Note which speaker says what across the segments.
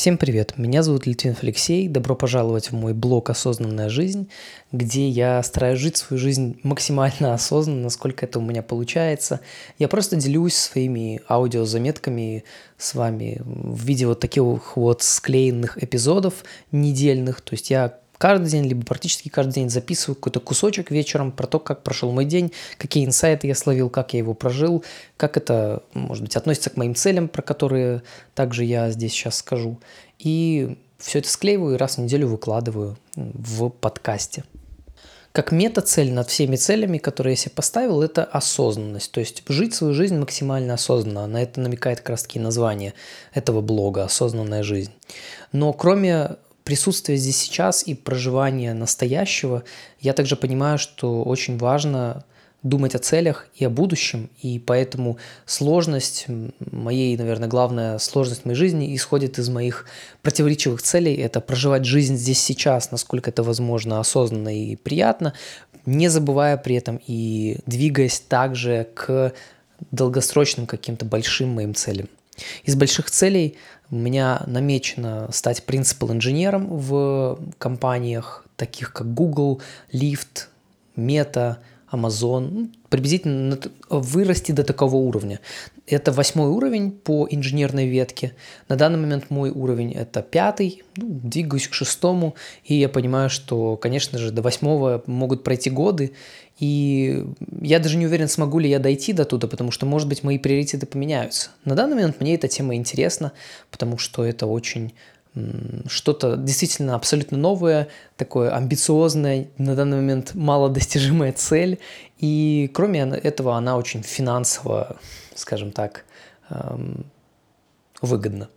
Speaker 1: Всем привет, меня зовут Литвинов Алексей, добро пожаловать в мой блог «Осознанная жизнь», где я стараюсь жить свою жизнь максимально осознанно, насколько это у меня получается. Я просто делюсь своими аудиозаметками с вами в виде вот таких вот склеенных эпизодов недельных, то есть я каждый день, либо практически каждый день записываю какой-то кусочек вечером про то, как прошел мой день, какие инсайты я словил, как я его прожил, как это, может быть, относится к моим целям, про которые также я здесь сейчас скажу. И все это склеиваю и раз в неделю выкладываю в подкасте. Как мета-цель над всеми целями, которые я себе поставил, это осознанность. То есть жить свою жизнь максимально осознанно. На это намекает как раз название этого блога «Осознанная жизнь». Но кроме присутствие здесь сейчас и проживание настоящего, я также понимаю, что очень важно думать о целях и о будущем, и поэтому сложность моей, наверное, главная сложность моей жизни исходит из моих противоречивых целей. Это проживать жизнь здесь сейчас, насколько это возможно, осознанно и приятно, не забывая при этом и двигаясь также к долгосрочным каким-то большим моим целям. Из больших целей у меня намечено стать принципал-инженером в компаниях, таких как Google, Lyft, Meta, Amazon, ну, приблизительно вырасти до такого уровня. Это восьмой уровень по инженерной ветке. На данный момент мой уровень это пятый, ну, двигаюсь к шестому, и я понимаю, что, конечно же, до восьмого могут пройти годы, и я даже не уверен, смогу ли я дойти до туда, потому что, может быть, мои приоритеты поменяются. На данный момент мне эта тема интересна, потому что это очень что-то действительно абсолютно новое, такое амбициозное, на данный момент малодостижимая цель. И кроме этого она очень финансово, скажем так, выгодна.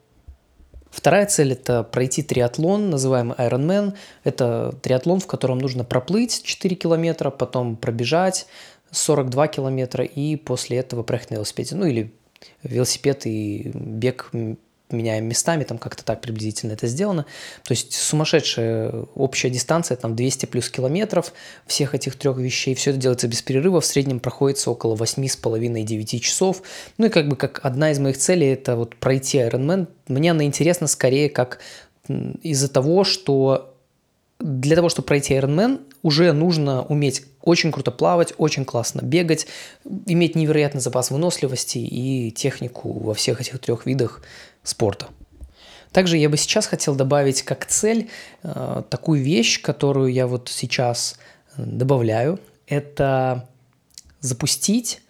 Speaker 1: Вторая цель – это пройти триатлон, называемый Ironman. Это триатлон, в котором нужно проплыть 4 километра, потом пробежать 42 километра и после этого проехать на велосипеде. Ну или велосипед и бег меняем местами, там как-то так приблизительно это сделано. То есть сумасшедшая общая дистанция, там 200 плюс километров всех этих трех вещей. Все это делается без перерыва, в среднем проходится около 8,5-9 часов. Ну и как бы как одна из моих целей это вот пройти Ironman. Мне она интересна скорее как из-за того, что для того, чтобы пройти Ironman, уже нужно уметь очень круто плавать, очень классно бегать, иметь невероятный запас выносливости и технику во всех этих трех видах спорта. Также я бы сейчас хотел добавить как цель э, такую вещь, которую я вот сейчас э, добавляю. Это запустить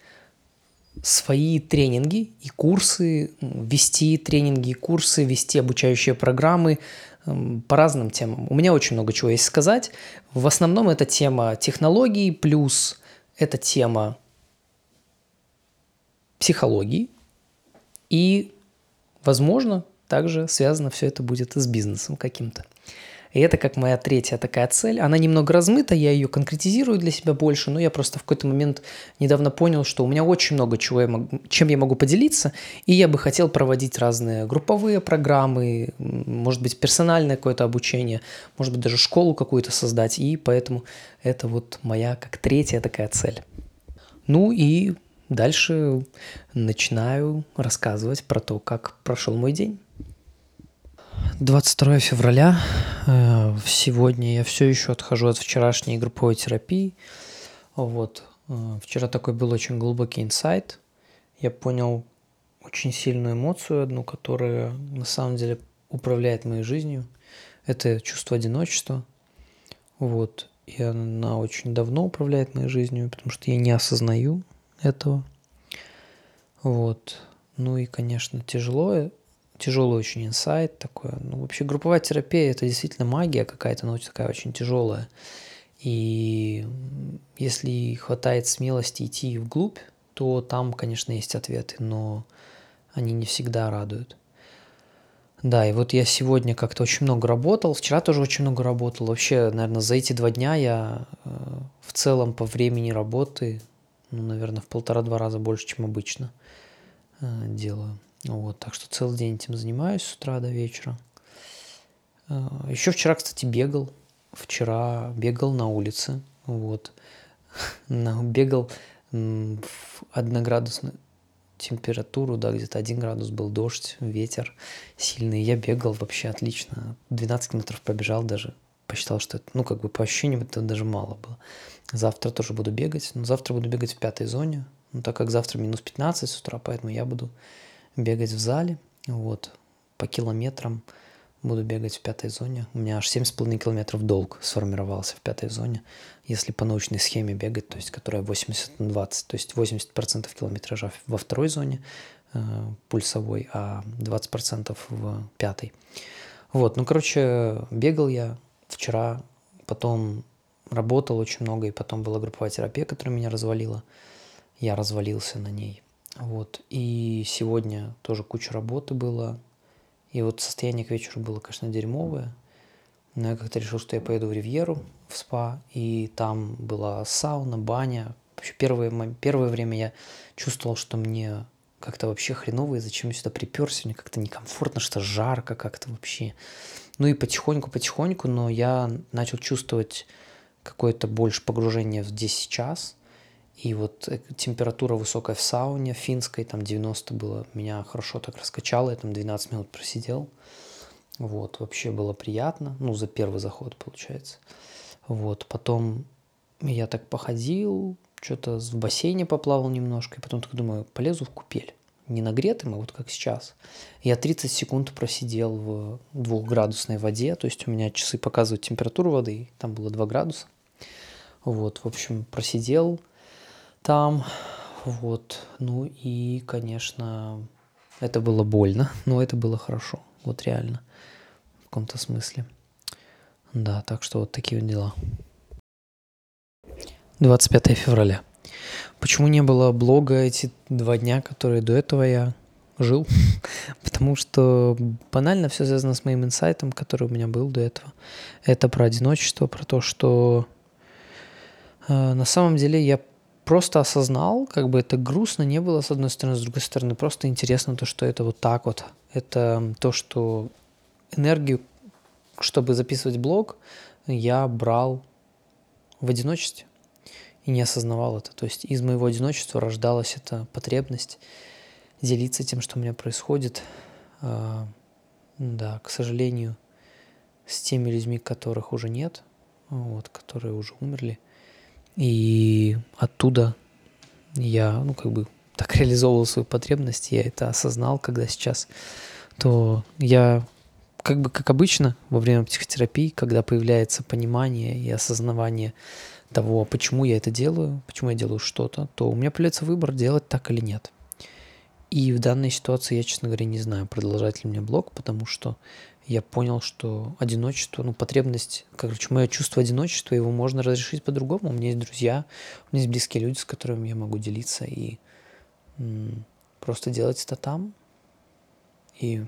Speaker 1: свои тренинги и курсы, вести тренинги и курсы, вести обучающие программы по разным темам. У меня очень много чего есть сказать. В основном это тема технологий, плюс это тема психологии и Возможно, также связано все это будет с бизнесом каким-то. И это как моя третья такая цель. Она немного размыта, я ее конкретизирую для себя больше, но я просто в какой-то момент недавно понял, что у меня очень много чего, я могу, чем я могу поделиться, и я бы хотел проводить разные групповые программы, может быть, персональное какое-то обучение, может быть, даже школу какую-то создать, и поэтому это вот моя как третья такая цель. Ну и Дальше начинаю рассказывать про то, как прошел мой день. 22 февраля. Э, сегодня я все еще отхожу от вчерашней групповой терапии. Вот. Э, вчера такой был очень глубокий инсайт. Я понял очень сильную эмоцию одну, которая на самом деле управляет моей жизнью. Это чувство одиночества. Вот. И она очень давно управляет моей жизнью, потому что я не осознаю, этого. Вот. Ну и, конечно, тяжело, тяжелый очень инсайт такой. Ну, вообще групповая терапия – это действительно магия какая-то, но такая очень тяжелая. И если хватает смелости идти вглубь, то там, конечно, есть ответы, но они не всегда радуют. Да, и вот я сегодня как-то очень много работал, вчера тоже очень много работал. Вообще, наверное, за эти два дня я э, в целом по времени работы ну, наверное, в полтора-два раза больше, чем обычно э, делаю. Вот, так что целый день этим занимаюсь с утра до вечера. Э, еще вчера, кстати, бегал. Вчера бегал на улице. Вот. Бегал в одноградусной, температуру, да, где-то 1 градус был дождь, ветер сильный. Я бегал вообще отлично. 12 километров пробежал даже. Посчитал, что это, ну, как бы по ощущениям это даже мало было. Завтра тоже буду бегать, но завтра буду бегать в пятой зоне. Ну, так как завтра минус 15 с утра, поэтому я буду бегать в зале, вот, по километрам буду бегать в пятой зоне. У меня аж 7,5 километров долг сформировался в пятой зоне, если по научной схеме бегать, то есть которая 80 на 20, то есть 80% километража во второй зоне э, пульсовой, а 20% в пятой. Вот, ну, короче, бегал я вчера, потом работал очень много, и потом была групповая терапия, которая меня развалила. Я развалился на ней. Вот. И сегодня тоже куча работы было, и вот состояние к вечеру было, конечно, дерьмовое. Но я как-то решил, что я поеду в Ривьеру, в спа, и там была сауна, баня. Вообще первое, первое время я чувствовал, что мне как-то вообще хреново, и зачем я сюда приперся, мне как-то некомфортно, что жарко как-то вообще. Ну и потихоньку-потихоньку, но я начал чувствовать какое-то больше погружение здесь сейчас – и вот э, температура высокая в сауне финской, там 90 было, меня хорошо так раскачало, я там 12 минут просидел. Вот, вообще было приятно, ну, за первый заход, получается. Вот, потом я так походил, что-то в бассейне поплавал немножко, и потом так думаю, полезу в купель. Не нагретым, а вот как сейчас. Я 30 секунд просидел в двухградусной воде, то есть у меня часы показывают температуру воды, там было 2 градуса. Вот, в общем, просидел, там. Вот. Ну и, конечно, это было больно, но это было хорошо. Вот реально. В каком-то смысле. Да, так что вот такие вот дела. 25 февраля. Почему не было блога эти два дня, которые до этого я жил? Потому что банально все связано с моим инсайтом, который у меня был до этого. Это про одиночество, про то, что э, на самом деле я просто осознал, как бы это грустно не было, с одной стороны, с другой стороны, просто интересно то, что это вот так вот. Это то, что энергию, чтобы записывать блог, я брал в одиночестве и не осознавал это. То есть из моего одиночества рождалась эта потребность делиться тем, что у меня происходит. А, да, к сожалению, с теми людьми, которых уже нет, вот, которые уже умерли – и оттуда я, ну, как бы так реализовывал свою потребность, я это осознал, когда сейчас, то я, как бы, как обычно, во время психотерапии, когда появляется понимание и осознавание того, почему я это делаю, почему я делаю что-то, то у меня появляется выбор, делать так или нет. И в данной ситуации я, честно говоря, не знаю, продолжать ли мне блог, потому что я понял, что одиночество, ну, потребность, короче, мое чувство одиночества, его можно разрешить по-другому. У меня есть друзья, у меня есть близкие люди, с которыми я могу делиться и м- просто делать это там. И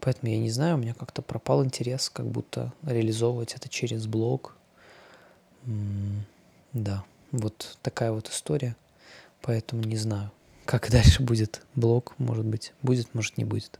Speaker 1: поэтому я не знаю, у меня как-то пропал интерес, как будто реализовывать это через блог. М- да, вот такая вот история. Поэтому не знаю, как дальше будет блог, может быть, будет, может не будет.